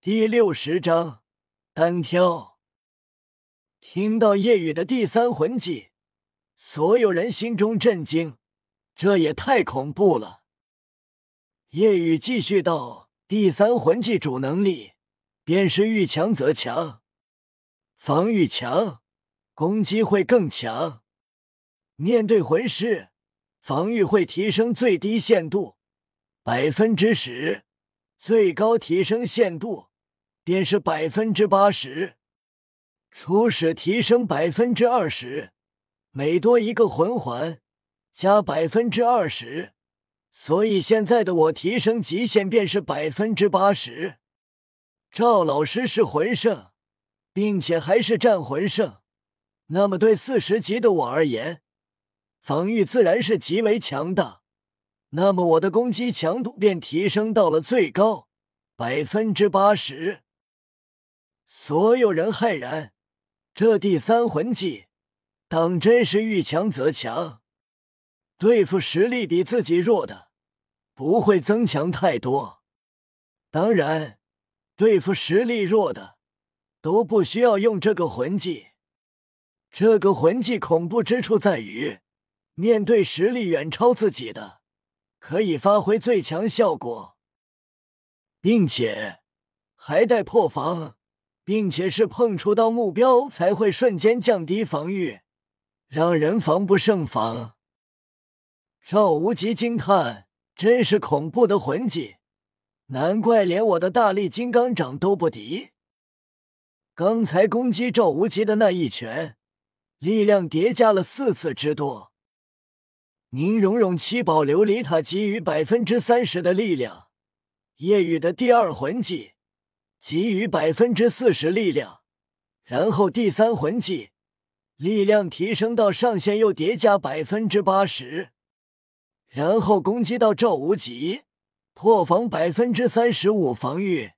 第六十章单挑。听到夜雨的第三魂技，所有人心中震惊，这也太恐怖了。夜雨继续道：“第三魂技主能力便是遇强则强，防御强，攻击会更强。面对魂师，防御会提升最低限度百分之十，最高提升限度便是百分之八十。”初始提升百分之二十，每多一个魂环加百分之二十，所以现在的我提升极限便是百分之八十。赵老师是魂圣，并且还是战魂圣，那么对四十级的我而言，防御自然是极为强大。那么我的攻击强度便提升到了最高百分之八十。所有人骇然。这第三魂技，当真是遇强则强，对付实力比自己弱的，不会增强太多。当然，对付实力弱的，都不需要用这个魂技。这个魂技恐怖之处在于，面对实力远超自己的，可以发挥最强效果，并且还带破防。并且是碰触到目标才会瞬间降低防御，让人防不胜防。赵无极惊叹：“真是恐怖的魂技，难怪连我的大力金刚掌都不敌。”刚才攻击赵无极的那一拳，力量叠加了四次之多。宁荣荣七宝琉璃塔给予百分之三十的力量，夜雨的第二魂技。给予百分之四十力量，然后第三魂技力量提升到上限，又叠加百分之八十，然后攻击到赵无极，破防百分之三十五防御。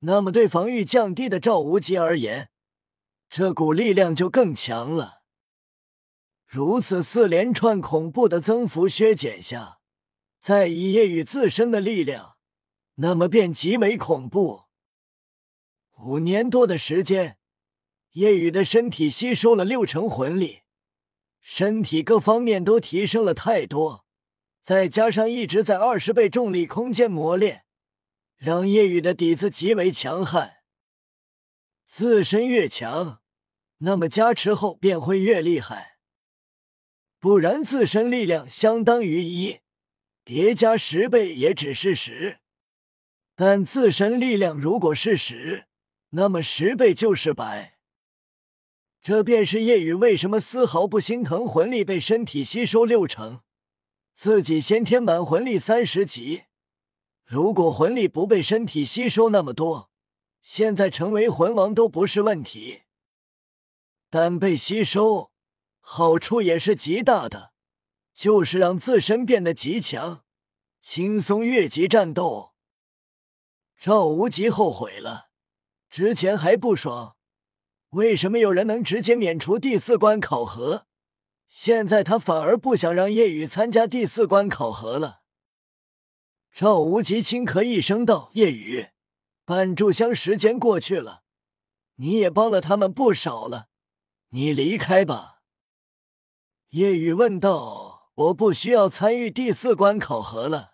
那么对防御降低的赵无极而言，这股力量就更强了。如此四连串恐怖的增幅削减下，再以夜雨自身的力量，那么便极为恐怖。五年多的时间，夜雨的身体吸收了六成魂力，身体各方面都提升了太多，再加上一直在二十倍重力空间磨练，让夜雨的底子极为强悍。自身越强，那么加持后便会越厉害。不然，自身力量相当于一，叠加十倍也只是十，但自身力量如果是十。那么十倍就是百，这便是夜雨为什么丝毫不心疼魂力被身体吸收六成，自己先天满魂力三十级，如果魂力不被身体吸收那么多，现在成为魂王都不是问题。但被吸收，好处也是极大的，就是让自身变得极强，轻松越级战斗。赵无极后悔了。之前还不爽，为什么有人能直接免除第四关考核？现在他反而不想让叶雨参加第四关考核了。赵无极轻咳一声道：“叶雨，半炷香时间过去了，你也帮了他们不少了，你离开吧。”叶雨问道：“我不需要参与第四关考核了。”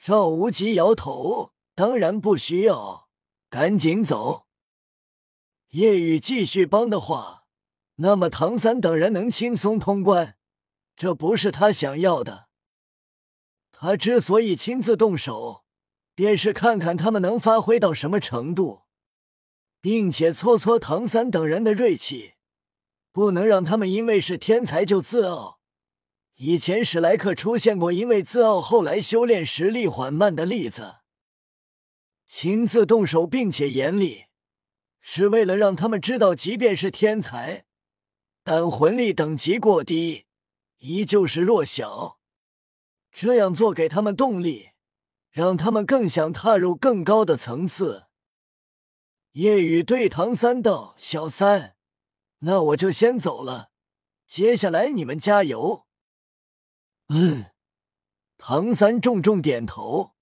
赵无极摇头：“当然不需要。”赶紧走！夜雨继续帮的话，那么唐三等人能轻松通关，这不是他想要的。他之所以亲自动手，便是看看他们能发挥到什么程度，并且挫挫唐三等人的锐气，不能让他们因为是天才就自傲。以前史莱克出现过因为自傲后来修炼实力缓慢的例子。亲自动手，并且严厉，是为了让他们知道，即便是天才，但魂力等级过低，依旧是弱小。这样做给他们动力，让他们更想踏入更高的层次。夜雨对唐三道：“小三，那我就先走了，接下来你们加油。”嗯，唐三重重点头。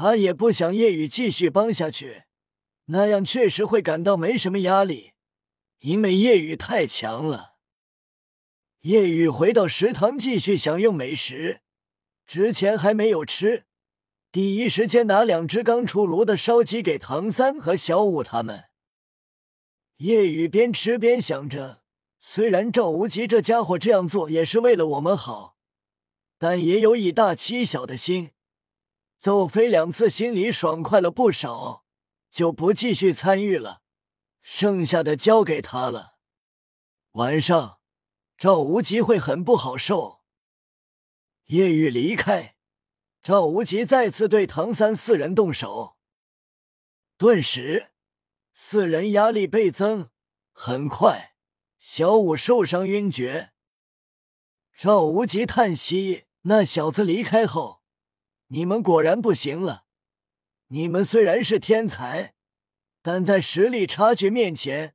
他也不想叶雨继续帮下去，那样确实会感到没什么压力，因为叶雨太强了。叶雨回到食堂继续享用美食，之前还没有吃，第一时间拿两只刚出炉的烧鸡给唐三和小五他们。夜雨边吃边想着，虽然赵无极这家伙这样做也是为了我们好，但也有以大欺小的心。邹飞两次心里爽快了不少，就不继续参与了，剩下的交给他了。晚上，赵无极会很不好受。夜雨离开，赵无极再次对唐三四人动手，顿时四人压力倍增。很快，小五受伤晕厥。赵无极叹息：“那小子离开后。”你们果然不行了。你们虽然是天才，但在实力差距面前，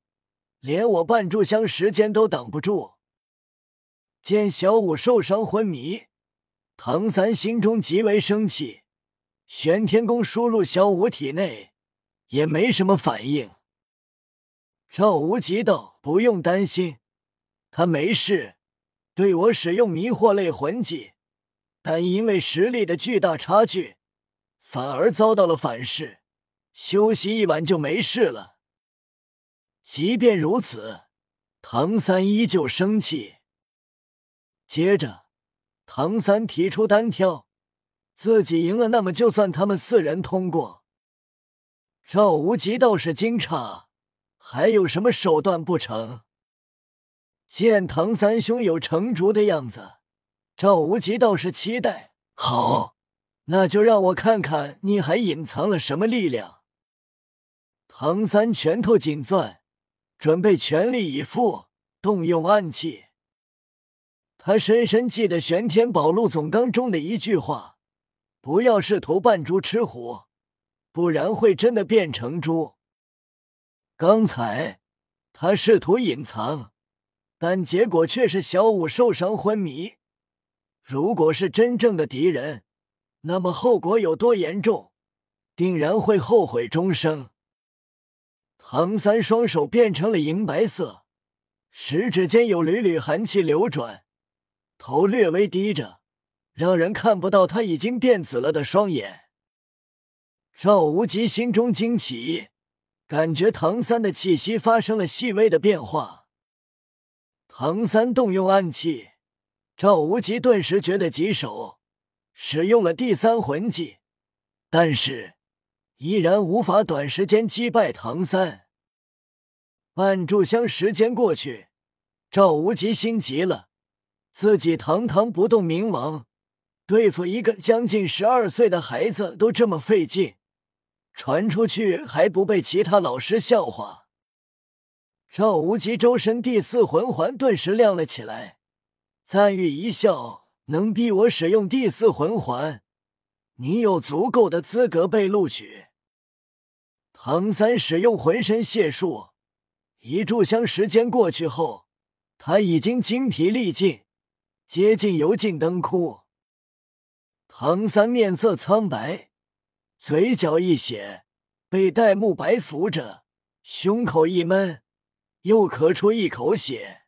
连我半炷香时间都挡不住。见小五受伤昏迷，唐三心中极为生气。玄天功输入小五体内，也没什么反应。赵无极道：“不用担心，他没事。对我使用迷惑类魂技。”但因为实力的巨大差距，反而遭到了反噬。休息一晚就没事了。即便如此，唐三依旧生气。接着，唐三提出单挑，自己赢了，那么就算他们四人通过。赵无极倒是惊诧，还有什么手段不成？见唐三胸有成竹的样子。赵无极倒是期待，好，那就让我看看你还隐藏了什么力量。唐三拳头紧攥，准备全力以赴，动用暗器。他深深记得玄天宝录总纲中的一句话：“不要试图扮猪吃虎，不然会真的变成猪。”刚才他试图隐藏，但结果却是小五受伤昏迷。如果是真正的敌人，那么后果有多严重，定然会后悔终生。唐三双手变成了银白色，食指间有缕缕寒气流转，头略微低着，让人看不到他已经变紫了的双眼。赵无极心中惊奇，感觉唐三的气息发生了细微的变化。唐三动用暗器。赵无极顿时觉得棘手，使用了第三魂技，但是依然无法短时间击败唐三。半炷香时间过去，赵无极心急了，自己堂堂不动明王，对付一个将近十二岁的孩子都这么费劲，传出去还不被其他老师笑话？赵无极周身第四魂环顿时亮了起来。赞誉一笑，能逼我使用第四魂环，你有足够的资格被录取。唐三使用浑身解数，一炷香时间过去后，他已经精疲力尽，接近油尽灯枯。唐三面色苍白，嘴角一血，被戴沐白扶着，胸口一闷，又咳出一口血。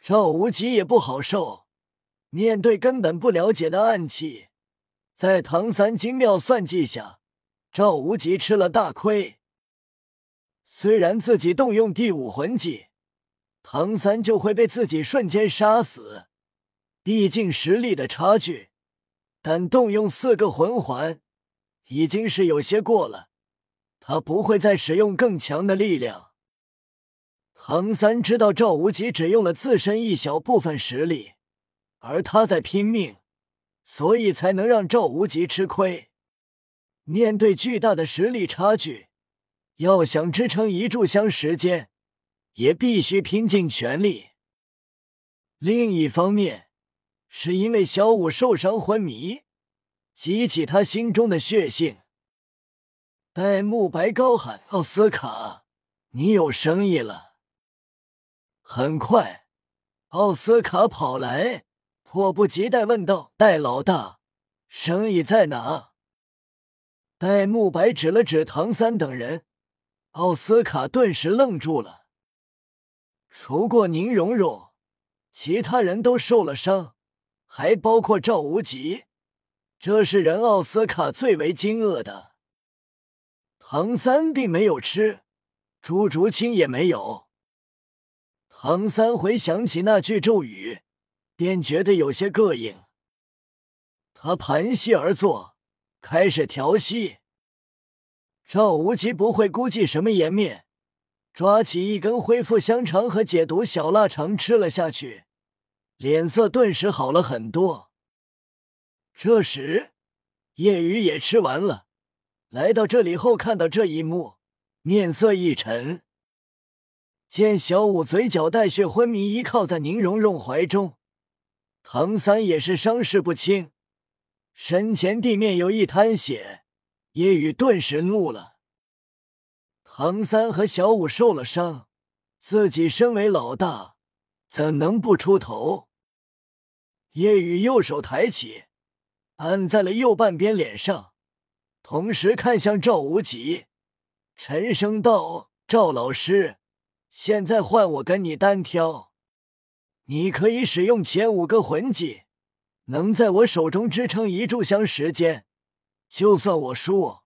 赵无极也不好受，面对根本不了解的暗器，在唐三精妙算计下，赵无极吃了大亏。虽然自己动用第五魂技，唐三就会被自己瞬间杀死，毕竟实力的差距，但动用四个魂环已经是有些过了，他不会再使用更强的力量。唐三知道赵无极只用了自身一小部分实力，而他在拼命，所以才能让赵无极吃亏。面对巨大的实力差距，要想支撑一炷香时间，也必须拼尽全力。另一方面，是因为小五受伤昏迷，激起他心中的血性。戴沐白高喊：“奥斯卡，你有生意了！”很快，奥斯卡跑来，迫不及待问道：“戴老大，生意在哪？”戴慕白指了指唐三等人，奥斯卡顿时愣住了。除过宁荣荣，其他人都受了伤，还包括赵无极。这是人奥斯卡最为惊愕的。唐三并没有吃，朱竹清也没有。唐三回想起那句咒语，便觉得有些膈应。他盘膝而坐，开始调息。赵无极不会估计什么颜面，抓起一根恢复香肠和解毒小腊肠吃了下去，脸色顿时好了很多。这时，叶雨也吃完了，来到这里后看到这一幕，面色一沉。见小五嘴角带血昏迷，依靠在宁荣荣怀中，唐三也是伤势不轻，身前地面有一滩血，叶雨顿时怒了。唐三和小五受了伤，自己身为老大，怎能不出头？叶雨右手抬起。按在了右半边脸上，同时看向赵无极，沉声道：“赵老师，现在换我跟你单挑，你可以使用前五个魂技，能在我手中支撑一炷香时间，就算我输。”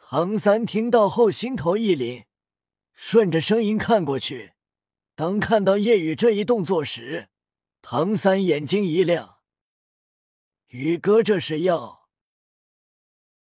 唐三听到后心头一凛，顺着声音看过去，当看到夜雨这一动作时，唐三眼睛一亮。宇哥，这是要